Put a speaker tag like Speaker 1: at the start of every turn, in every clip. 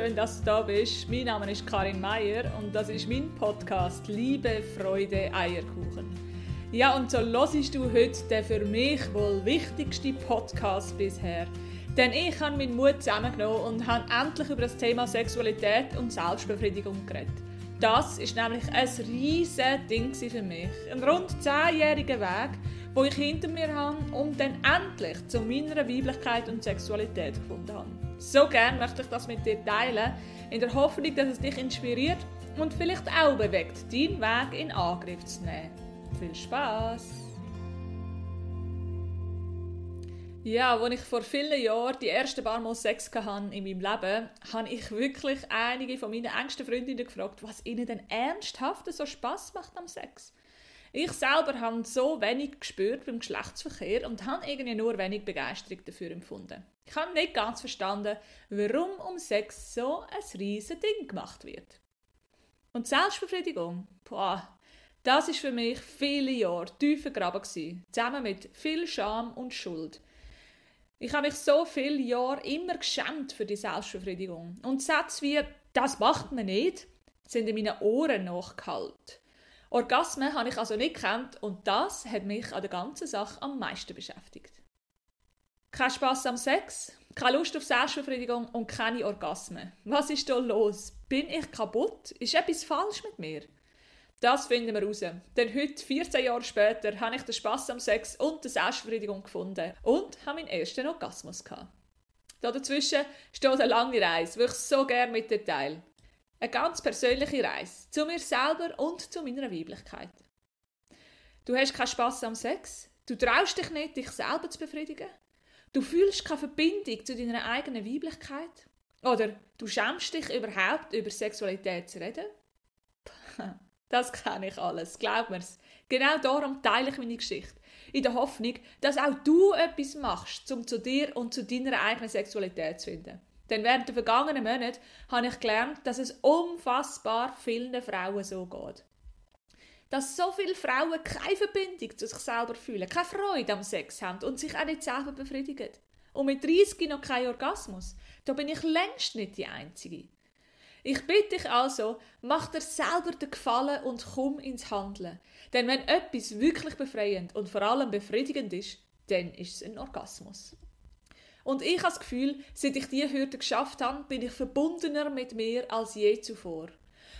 Speaker 1: schön, dass du da bist. Mein Name ist Karin Meier und das ist mein Podcast Liebe, Freude, Eierkuchen. Ja, und so hörst du heute den für mich wohl wichtigsten Podcast bisher. Denn ich habe meinen Mut zusammengenommen und habe endlich über das Thema Sexualität und Selbstbefriedigung geredet. Das ist nämlich ein riesiges Ding für mich. Ein rund zehnjähriger Weg, wo ich hinter mir habe und dann endlich zu meiner Weiblichkeit und Sexualität gefunden habe. So gern möchte ich das mit dir teilen, in der Hoffnung, dass es dich inspiriert und vielleicht auch bewegt, deinen Weg in Angriff zu nehmen. Viel Spaß! Ja, als ich vor vielen Jahren die ersten paar Mal Sex hatte in meinem Leben, habe ich wirklich einige von meinen engsten Freundinnen gefragt, was ihnen denn ernsthaft so Spaß macht am Sex. Ich selber habe so wenig gespürt beim Geschlechtsverkehr und habe irgendwie nur wenig Begeisterung dafür empfunden. Ich habe nicht ganz verstanden, warum um Sex so ein riesiges Ding gemacht wird. Und Selbstbefriedigung, boah, das ist für mich viele Jahre tief vergraben zusammen mit viel Scham und Schuld. Ich habe mich so viele Jahre immer geschämt für die Selbstbefriedigung. Und Sätze wie «das macht man nicht» sind in meinen Ohren nachgehalten. Orgasmen habe ich also nicht gekannt und das hat mich an der ganzen Sache am meisten beschäftigt. Kein Spaß am Sex, keine Lust auf Selbstbefriedigung und keine Orgasmen. Was ist da los? Bin ich kaputt? Ist etwas falsch mit mir? Das finden wir raus. Denn heute, 14 Jahre später, habe ich den Spass am Sex und die Selbstbefriedigung gefunden und habe meinen ersten Orgasmus gehabt. Da dazwischen steht eine lange Reise, die ich so gerne mit dir teile. Eine ganz persönliche Reise zu mir selber und zu meiner Weiblichkeit. Du hast keinen Spass am Sex, du traust dich nicht, dich selber zu befriedigen, Du fühlst keine Verbindung zu deiner eigenen Weiblichkeit? Oder du schämst dich überhaupt über Sexualität zu reden? Das kenne ich alles, glaub mir's. Genau darum teile ich meine Geschichte. In der Hoffnung, dass auch du etwas machst, um zu dir und zu deiner eigenen Sexualität zu finden. Denn während der vergangenen Monate habe ich gelernt, dass es unfassbar vielen Frauen so geht dass so viele Frauen keine Verbindung zu sich selber fühlen, keine Freude am Sex haben und sich auch nicht selber befriedigen. Und mit 30 noch kein Orgasmus. Da bin ich längst nicht die Einzige. Ich bitte dich also, mach dir selber den Gefallen und komm ins Handeln. Denn wenn etwas wirklich befreiend und vor allem befriedigend ist, dann ist es ein Orgasmus. Und ich habe das Gefühl, seit ich diese Hürde geschafft habe, bin ich verbundener mit mir als je zuvor.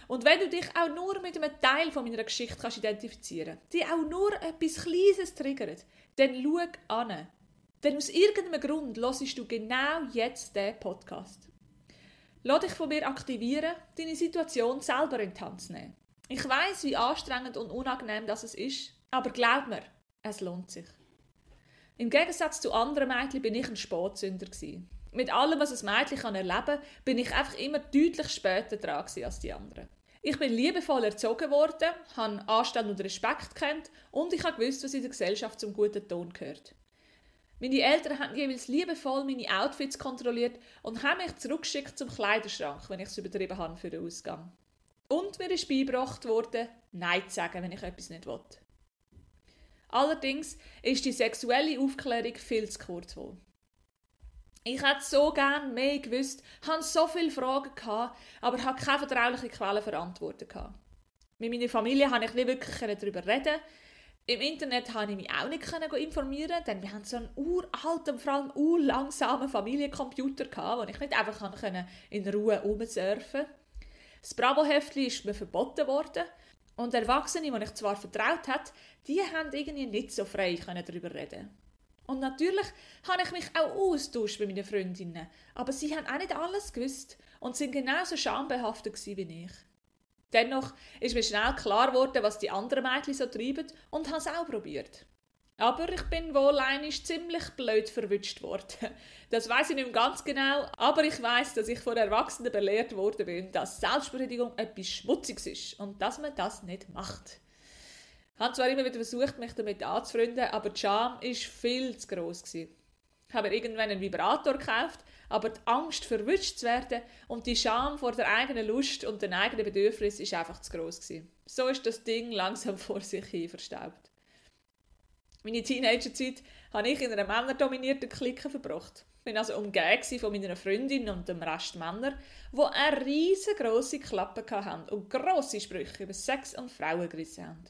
Speaker 1: Und wenn du dich auch nur mit einem Teil von meiner Geschichte kannst identifizieren kannst, die auch nur etwas Kleines triggert, dann schau an. Denn aus irgendeinem Grund hörst du genau jetzt diesen Podcast. Lass dich von mir aktivieren, deine Situation selber in die Hand zu nehmen. Ich weiß, wie anstrengend und unangenehm das ist, aber glaub mir, es lohnt sich. Im Gegensatz zu anderen Mädchen bin ich ein Sportsünder. Mit allem, was ein Mädchen erleben kann, bin ich einfach immer deutlich später dran als die anderen. Ich bin liebevoll erzogen worden, habe Anstand und Respekt kennt und ich habe gewusst, was in der Gesellschaft zum guten Ton gehört. Meine Eltern haben jeweils liebevoll meine Outfits kontrolliert und haben mich zurückgeschickt zum Kleiderschrank, wenn ich es übertrieben habe für den Ausgang. Und mir ist beigebracht worden, Nein zu sagen, wenn ich etwas nicht will. Allerdings ist die sexuelle Aufklärung viel zu kurz gekommen. Ich hätte so gerne mehr gewusst, hatte so viele Fragen, gehabt, aber hatte keine vertrauliche Quelle für Antworten. Gehabt. Mit meiner Familie konnte ich nicht wirklich darüber reden. Im Internet konnte ich mich auch nicht informieren, denn wir haben so einen uralten, vor allem urlangsamen Familiencomputer, wo ich nicht einfach in Ruhe rumsurfen konnte. Das Bravo-Heftchen ist mir verboten worden. Und Erwachsene, die ich zwar vertraut hat, die haben irgendwie nicht so frei darüber reden und natürlich habe ich mich auch austauscht mit meinen Freundinnen, aber sie haben auch nicht alles gewusst und sind genauso schambehaftet wie ich. Dennoch ist mir schnell klar geworden, was die anderen Mädchen so treiben und habe es auch probiert. Aber ich bin wohl einig ziemlich blöd verwünscht worden. Das weiß ich nicht ganz genau, aber ich weiß, dass ich von Erwachsenen belehrt worden bin, dass Selbstbefriedigung etwas Schmutziges ist und dass man das nicht macht. Ich habe zwar immer wieder versucht, mich damit anzufreunden, aber die Scham war viel zu gross. Gewesen. Ich habe irgendwann einen Vibrator gekauft, aber die Angst, verwünscht zu werden und die Scham vor der eigenen Lust und den eigenen Bedürfnis ist einfach zu gross gewesen. So ist das Ding langsam vor sich hin verstaubt. Meine Teenagerzeit habe ich in einer männerdominierten Clique verbracht. Ich war also umgeben von meiner Freundin und dem Rest Männer, die eine riesengroße Klappe hatten und grosse Sprüche über Sex und Frauen gerissen haben.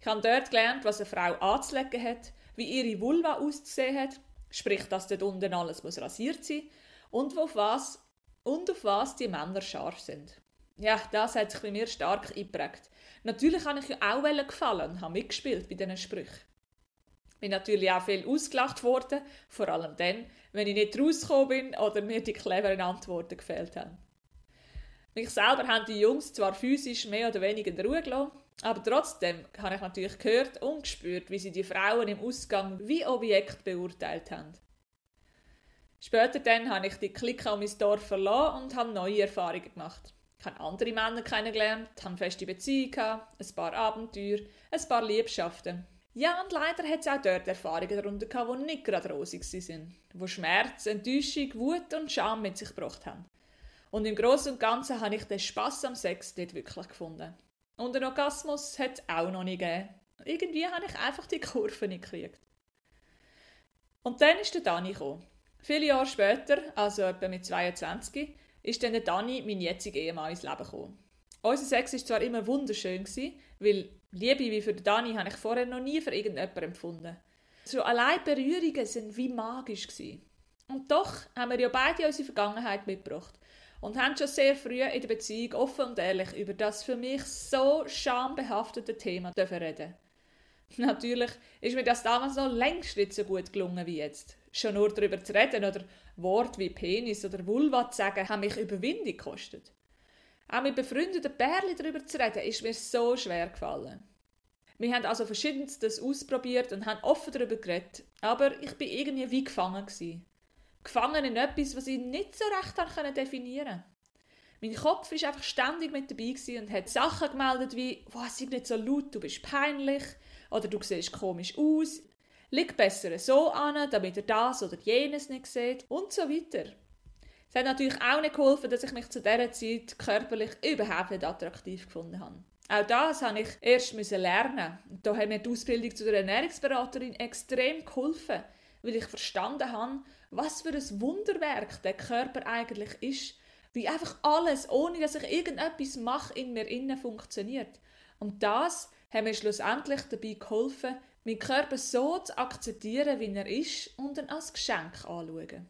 Speaker 1: Ich habe dort gelernt, was eine Frau anzulegen hat, wie ihre Vulva auszusehen hat, sprich, dass dort unten alles muss rasiert sein und auf was, und auf was die Männer scharf sind. Ja, das hat sich bei mir stark eingeprägt. Natürlich habe ich ja auch gefallen und habe mitgespielt bei diesen Sprüchen. Bin natürlich auch viel ausgelacht worden, vor allem dann, wenn ich nicht rausgekommen bin oder mir die cleveren Antworten gefehlt haben. Mich selber haben die Jungs zwar physisch mehr oder weniger in Ruhe gelassen, aber trotzdem habe ich natürlich gehört und gespürt, wie sie die Frauen im Ausgang wie Objekt beurteilt haben. Später dann habe ich die Clique um mein Dorf verloren und habe neue Erfahrungen gemacht. Ich habe andere Männer kennengelernt, habe feste Beziehungen ein paar Abenteuer, ein paar Liebschaften. Ja, und leider hat es auch dort Erfahrungen darunter gehabt, die nicht gerade rosig waren, die Schmerz, Enttäuschung, Wut und Scham mit sich gebracht haben. Und im Großen und Ganzen habe ich den Spass am Sex dort wirklich gefunden. Und den Orgasmus hat es auch noch nicht gegeben. Irgendwie habe ich einfach die Kurve nicht gekriegt. Und dann ist der Dani gekommen. Viele Jahre später, also etwa mit 22, ist dann der Dani, mein jetziger Ehemann, ins Leben gekommen. Unser Sex war zwar immer wunderschön, weil Liebe wie für Dani habe ich vorher noch nie für irgendjemanden empfunden. So allein Berührungen sind wie magisch gewesen. Und doch haben wir ja beide unsere Vergangenheit mitgebracht und haben schon sehr früh in der Beziehung offen und ehrlich über das für mich so schambehaftete Thema reden. Natürlich ist mir das damals noch längst nicht so gut gelungen wie jetzt. Schon nur darüber zu reden oder Worte wie Penis oder Vulva zu sagen, haben mich Überwindung gekostet. Auch mit befreundeten Pärchen darüber zu reden, ist mir so schwer gefallen. Wir haben also verschiedenstes ausprobiert und haben offen darüber geredet, aber ich bin irgendwie wie gefangen gewesen. Gefangen in etwas, was ich nicht so recht definieren konnte. Mein Kopf war einfach ständig mit dabei und hat Sachen gemeldet wie «Was ist nicht so laut, du bist peinlich» oder «Du siehst komisch aus», «Lieg besser so an, damit er das oder jenes nicht sieht» und so weiter. Es hat natürlich auch nicht geholfen, dass ich mich zu dieser Zeit körperlich überhaupt nicht attraktiv gefunden habe. Auch das habe ich erst lernen. Und da hat mir die Ausbildung zu der Ernährungsberaterin extrem geholfen, weil ich verstanden habe, was für ein Wunderwerk der Körper eigentlich ist. Wie einfach alles, ohne dass ich irgendetwas mache, in mir innen funktioniert. Und das hat mir schlussendlich dabei geholfen, meinen Körper so zu akzeptieren, wie er ist und ihn als Geschenk anzuschauen.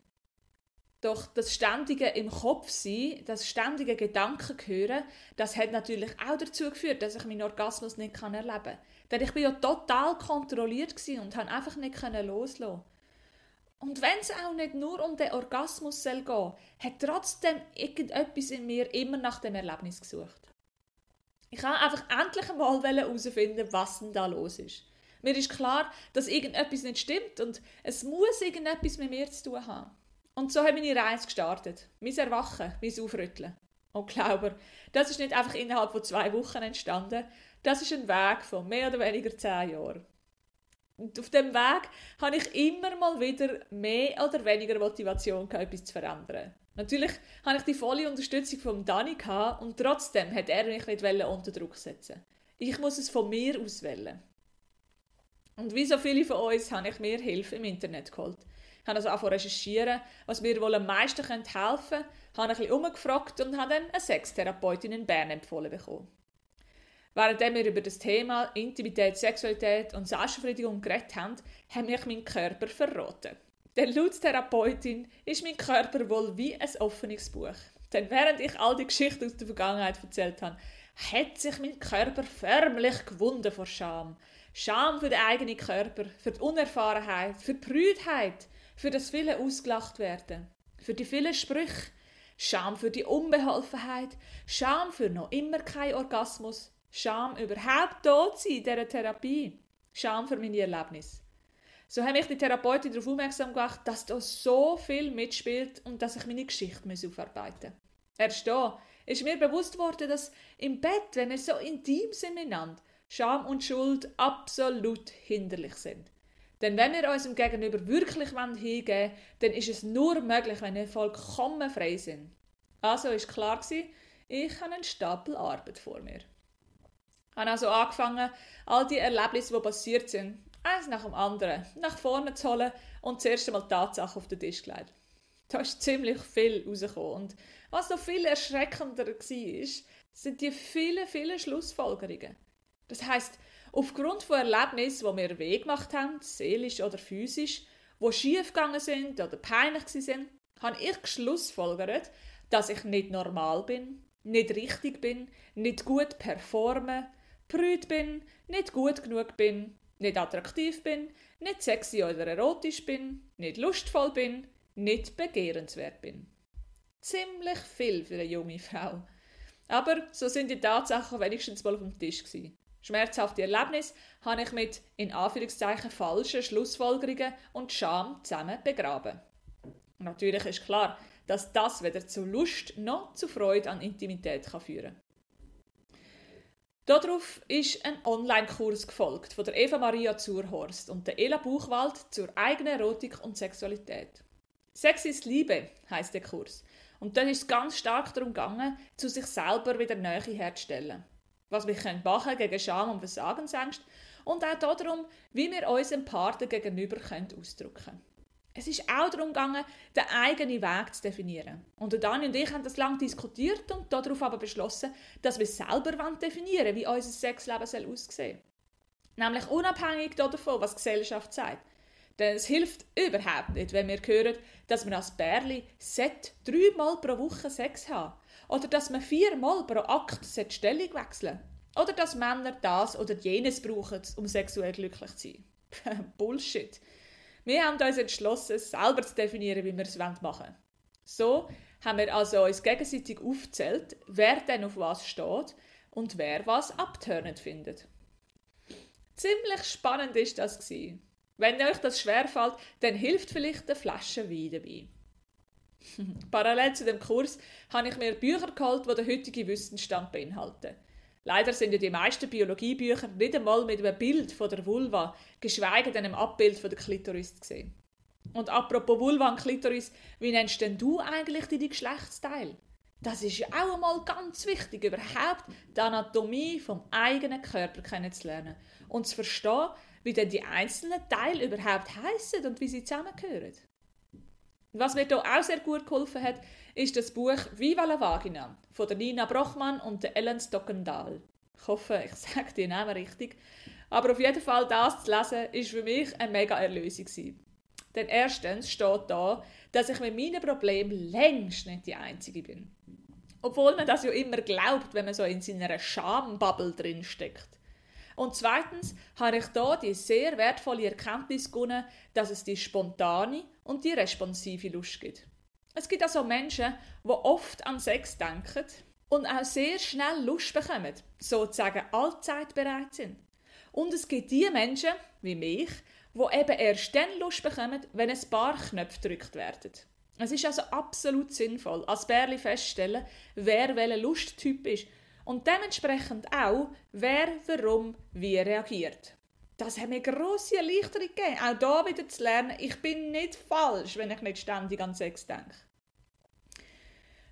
Speaker 1: Doch das ständige im Kopf sein, das ständige Gedanken hören, das hat natürlich auch dazu geführt, dass ich meinen Orgasmus nicht erleben kann. Denn ich bin ja total kontrolliert und habe einfach nicht loslassen. Und wenn es auch nicht nur um den Orgasmus soll gehen, hat trotzdem irgendetwas in mir immer nach dem Erlebnis gesucht. Ich wollte einfach endlich einmal herausfinden, was denn da los ist. Mir ist klar, dass irgendetwas nicht stimmt und es muss irgendetwas mit mir zu tun haben. Und so hat meine Reise gestartet. Mein Erwachen, mein Aufrütteln. Und glaube, das ist nicht einfach innerhalb von zwei Wochen entstanden. Das ist ein Weg von mehr oder weniger zehn Jahren. Und auf dem Weg habe ich immer mal wieder mehr oder weniger Motivation gehabt, etwas zu verändern. Natürlich habe ich die volle Unterstützung von Dani und trotzdem hat er mich nicht unter Druck setzen. Ich muss es von mir aus wählen. Und wie so viele von uns habe ich mir Hilfe im Internet geholt. Habe also angefangen recherchieren, was mir wohl am meisten helfen könnte, habe ein bisschen umgefragt und habe dann eine Sextherapeutin in Bern empfohlen bekommen. Während wir über das Thema Intimität, Sexualität und Selbstbefriedigung geredet haben, hat mich mein Körper verraten. Denn laut Therapeutin ist mein Körper wohl wie ein offenes Buch. Denn während ich all die Geschichten aus der Vergangenheit erzählt habe, hat sich mein Körper förmlich gewunden vor Scham. Scham für den eigenen Körper, für die Unerfahrenheit, für die Brüdheit, für das viele ausgelacht werden, für die vielen Sprüche, Scham für die Unbeholfenheit, Scham für noch immer kein Orgasmus, Scham überhaupt tot sein in dieser Therapie, Scham für meine Erlebnisse. So habe ich die Therapeutin darauf aufmerksam gemacht, dass da so viel mitspielt und dass ich meine Geschichte aufarbeiten muss. Erst da ist mir bewusst worden, dass im Bett, wenn wir so intim sind miteinander, Scham und Schuld absolut hinderlich sind. Denn wenn wir unserem Gegenüber wirklich hingeben wollen, dann ist es nur möglich, wenn wir vollkommen frei sind. Also ist klar ich habe einen Stapel Arbeit vor mir. Ich habe also angefangen, all die Erlebnisse, die passiert sind, eins nach dem anderen nach vorne zu holen und zuerst einmal die Tatsache auf den Tisch gelegt. Da ist ziemlich viel rausgekommen. Und was noch viel erschreckender war, sind die vielen, vielen Schlussfolgerungen. Das heißt, aufgrund von Erlebnissen, die wir weh gemacht haben, seelisch oder physisch, die schief gegangen sind oder peinlich sind, habe ich geschlussfolgert, dass ich nicht normal bin, nicht richtig bin, nicht gut performe, prüd bin, nicht gut genug bin, nicht attraktiv bin, nicht sexy oder erotisch bin, nicht lustvoll bin, nicht begehrenswert bin. Ziemlich viel für eine junge Frau. Aber so sind die Tatsachen wenigstens mal auf dem Tisch gewesen. Schmerzhafte Erlebnisse habe ich mit in Anführungszeichen falschen Schlussfolgerungen und Scham zusammen begraben. Natürlich ist klar, dass das weder zu Lust noch zu Freude an Intimität kann führen Darauf ist ein Online-Kurs gefolgt von der Eva Maria Zurhorst und der Ela Buchwald zur eigenen Erotik und Sexualität. Sex ist Liebe heißt der Kurs. Und dann ist es ganz stark darum gegangen, zu sich selber wieder Nähe herzustellen. Was wir können gegen Scham und Versagensängste und auch darum, wie wir unseren Partner gegenüber ausdrücken können. Es ist auch darum gegangen, den eigenen Weg zu definieren. Und Dani und ich haben das lange diskutiert und darauf aber beschlossen, dass wir selber definieren wollen, wie unser Sexleben aussehen soll. Nämlich unabhängig davon, was die Gesellschaft sagt. Denn es hilft überhaupt nicht, wenn wir hören, dass man als Bärli dreimal pro Woche Sex haben oder dass man viermal pro Akt Stellung wechseln oder dass Männer das oder jenes brauchen, um sexuell glücklich zu sein. Bullshit. Wir haben uns entschlossen, selber zu definieren, wie wir es machen wollen. So haben wir also uns gegenseitig aufgezählt, wer denn auf was steht und wer was abtörnend findet. Ziemlich spannend ist das. Wenn euch das schwerfällt, dann hilft vielleicht eine Flasche Wein dabei. Parallel zu dem Kurs habe ich mir Bücher geholt, die den heutigen Wissensstand beinhalten. Leider sind ja die meisten Biologiebücher nicht einmal mit einem Bild von der Vulva, geschweige denn einem Abbild von der Klitoris zu sehen. Und apropos Vulva und Klitoris, wie nennst denn du eigentlich deine Geschlechtsteil? Das ist ja auch einmal ganz wichtig, überhaupt die Anatomie vom eigenen Körper kennenzulernen und zu verstehen, wie denn die einzelnen Teile überhaupt heißen und wie sie zusammengehören. Was mir hier auch sehr gut geholfen hat, ist das Buch Viva la Vagina von der Nina Brochmann und Ellen Stockendahl. Ich hoffe, ich sage die Namen richtig. Aber auf jeden Fall das zu lesen, ist für mich eine mega Erlösung. Denn erstens steht da, dass ich mit meinen Problemen längst nicht die Einzige bin. Obwohl man das ja immer glaubt, wenn man so in seiner Schambubble drin steckt. Und zweitens habe ich da die sehr wertvolle Erkenntnis gewonnen, dass es die spontane und die responsive Lust gibt. Es gibt also Menschen, die oft an Sex denken und auch sehr schnell Lust bekommen, sozusagen allzeit bereit sind. Und es gibt die Menschen, wie mich, die eben erst dann Lust bekommen, wenn ein paar Knöpfe gedrückt werden. Es ist also absolut sinnvoll, als Bärli feststellen, wer welcher Lusttyp ist und dementsprechend auch, wer warum wie reagiert. Das hat mir grosse Erleichterung gegeben, auch da wieder zu lernen, ich bin nicht falsch, wenn ich nicht ständig an Sex denke.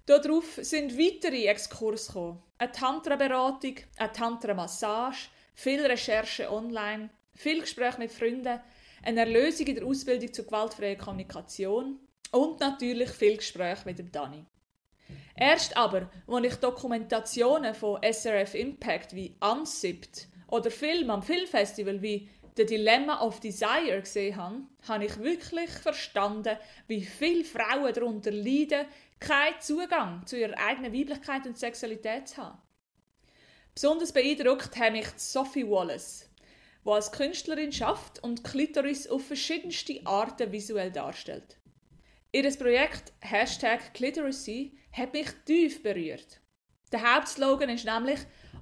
Speaker 1: Darauf sind weitere Exkurse gekommen. Eine Tantra-Beratung, eine Tantra-Massage, viel Recherche online, viel Gespräche mit Freunden, eine Erlösung in der Ausbildung zur gewaltfreien Kommunikation und natürlich viel Gespräche mit dem Dani. Erst aber, als ich Dokumentationen von SRF Impact wie Unzipped oder Film am Filmfestival wie The Dilemma of Desire gesehen habe, habe ich wirklich verstanden, wie viele Frauen darunter leiden, keinen Zugang zu ihrer eigenen Weiblichkeit und Sexualität zu haben. Besonders beeindruckt hat mich Sophie Wallace, die als Künstlerin schafft und Klitoris auf verschiedenste Arten visuell darstellt. Ihr Projekt Hashtag Clitoracy hat mich tief berührt. Der Hauptslogan ist nämlich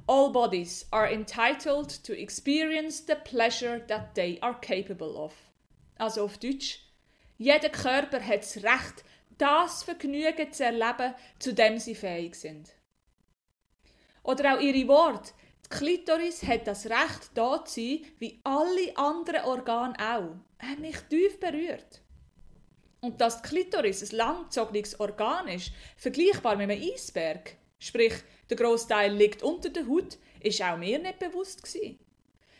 Speaker 1: All bodies are entitled to experience the pleasure that they are capable of. Also auf Deutsch, jeder Körper hat das Recht, das Vergnügen zu erleben, zu dem sie fähig sind. Oder auch ihre Worte. Die Klitoris hat das Recht, da zu sein, wie alle anderen Organe auch. Hat mich tief berührt. Und dass die Klitoris ein langgezogenes Organ ist, vergleichbar mit einem Eisberg, sprich, der Großteil liegt unter der Haut, ist auch mir nicht bewusst gewesen.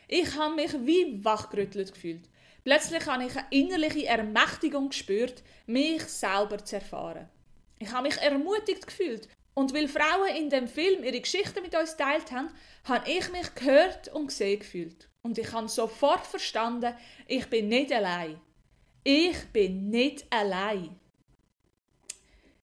Speaker 1: Ich habe mich wie wachgerüttelt gefühlt. Plötzlich habe ich eine innerliche Ermächtigung gespürt, mich selber zu erfahren. Ich habe mich ermutigt gefühlt. Und weil Frauen in dem Film ihre Geschichten mit uns teilt haben, habe ich mich gehört und gesehen gefühlt. Und ich habe sofort verstanden, ich bin nicht allein. Ich bin nicht allein.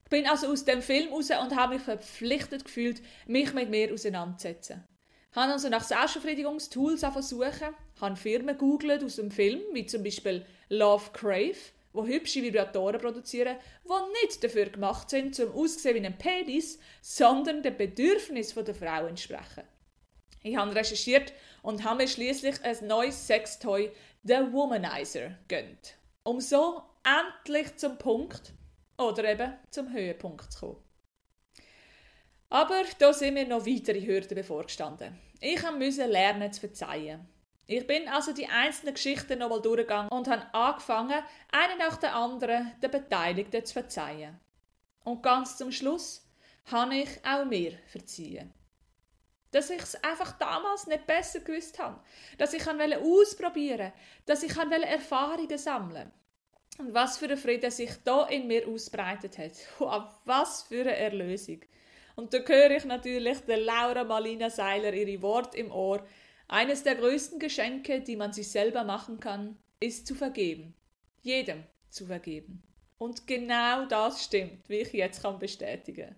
Speaker 1: Ich bin also aus dem Film raus und habe mich verpflichtet gefühlt, mich mit mir auseinanderzusetzen. Ich habe also nach Selbstbefriedigungstools versuchen, habe Firmen googelt aus dem Film, wie zum Beispiel Love Crave, wo hübsche Vibratoren produzieren, die nicht dafür gemacht sind, zum aussehen wie ein Penis, sondern den Bedürfnissen der Frau entsprechen. Ich habe recherchiert und habe mir schließlich ein neues Sextoy, The Womanizer, gönnt, um so endlich zum Punkt oder eben zum Höhepunkt zu kommen. Aber da sind mir noch weitere Hürden bevorgestanden. Ich musste lernen zu verzeihen. Ich bin also die einzelnen Geschichten nochmal durchgegangen und habe angefangen, eine nach der anderen den Beteiligten zu verzeihen. Und ganz zum Schluss habe ich auch mir verziehen. Dass ich es einfach damals nicht besser gewusst habe. Dass ich ausprobieren wollte. Dass ich Erfahrungen sammeln Und was für ein Frieden sich da in mir ausbreitet hat. Wow, was für eine Erlösung. Und da höre ich natürlich der Laura Malina Seiler ihre Worte im Ohr, eines der größten Geschenke, die man sich selber machen kann, ist zu vergeben. Jedem zu vergeben. Und genau das stimmt, wie ich jetzt kann bestätigen.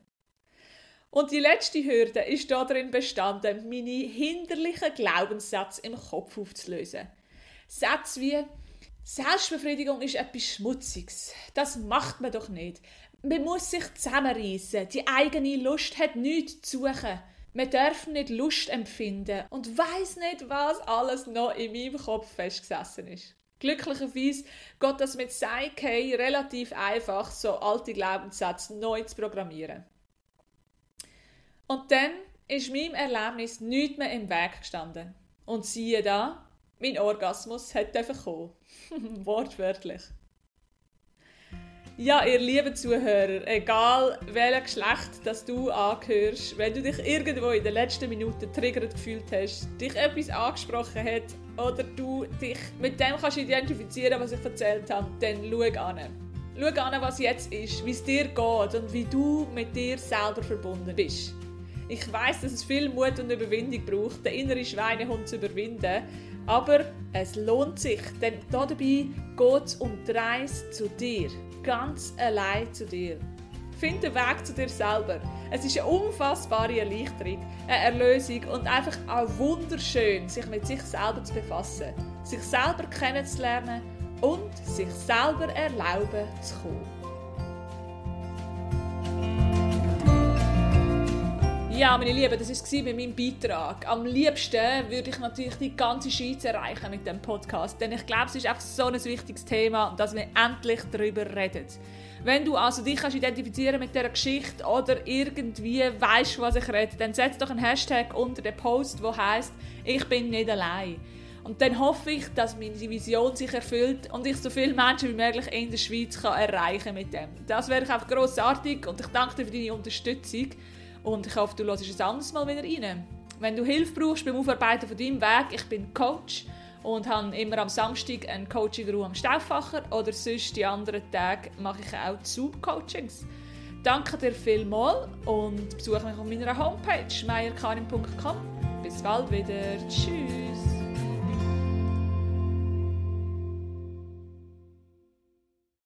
Speaker 1: Und die letzte Hürde ist darin bestanden, meine hinderlichen Glaubenssätze im Kopf aufzulösen. Sätze wie Selbstbefriedigung ist etwas Schmutziges. Das macht man doch nicht. Man muss sich zusammenreißen. Die eigene Lust hat nichts zu suchen. Man darf nicht Lust empfinden und weiß nicht, was alles noch in meinem Kopf festgesessen ist. Glücklicherweise geht das mit Psyche relativ einfach, so alte Glaubenssätze neu zu programmieren. Und dann ist meinem Erlebnis nichts mehr im Weg gestanden. Und siehe da, mein Orgasmus hat kommen. Wortwörtlich. Ja, ihr lieben Zuhörer, egal welches Geschlecht das du angehörst, wenn du dich irgendwo in den letzten Minuten triggert gefühlt hast, dich etwas angesprochen hat oder du dich mit dem kannst identifizieren, was ich erzählt habe, dann schau an. Schau an, was jetzt ist, wie es dir geht und wie du mit dir selber verbunden bist. Ich weiß, dass es viel Mut und Überwindung braucht, den inneren Schweinehund zu überwinden, aber es lohnt sich, denn dabei geht es um die Reise zu dir ganz allein zu dir. Find den Weg zu dir selber. Es ist eine unfassbare Erleichterung, eine Erlösung und einfach auch wunderschön, sich mit sich selber zu befassen, sich selber kennenzulernen und sich selber erlauben zu kommen. Ja, meine Lieben, das war mit meinem Beitrag. Am liebsten würde ich natürlich die ganze Schweiz erreichen mit dem Podcast, denn ich glaube, es ist einfach so ein wichtiges Thema, dass wir endlich darüber reden. Wenn du also dich kannst identifizieren mit dieser Geschichte oder irgendwie weißt, was ich rede, dann setz doch einen Hashtag unter den Post, wo heißt ich bin nicht allein. Und dann hoffe ich, dass meine Vision sich erfüllt und ich so viele Menschen wie möglich in der Schweiz kann erreichen mit dem. Das wäre einfach grossartig und ich danke dir für deine Unterstützung. Und ich hoffe, du hörst es anderes Mal wieder rein. Wenn du Hilfe brauchst beim Aufarbeiten von deinem Weg, ich bin Coach und habe immer am Samstag ein Coaching am Stauffacher oder sonst die anderen Tage mache ich auch Zoom-Coachings. Danke dir vielmals und besuche mich auf meiner Homepage meierkarin.com. Bis bald wieder. Tschüss.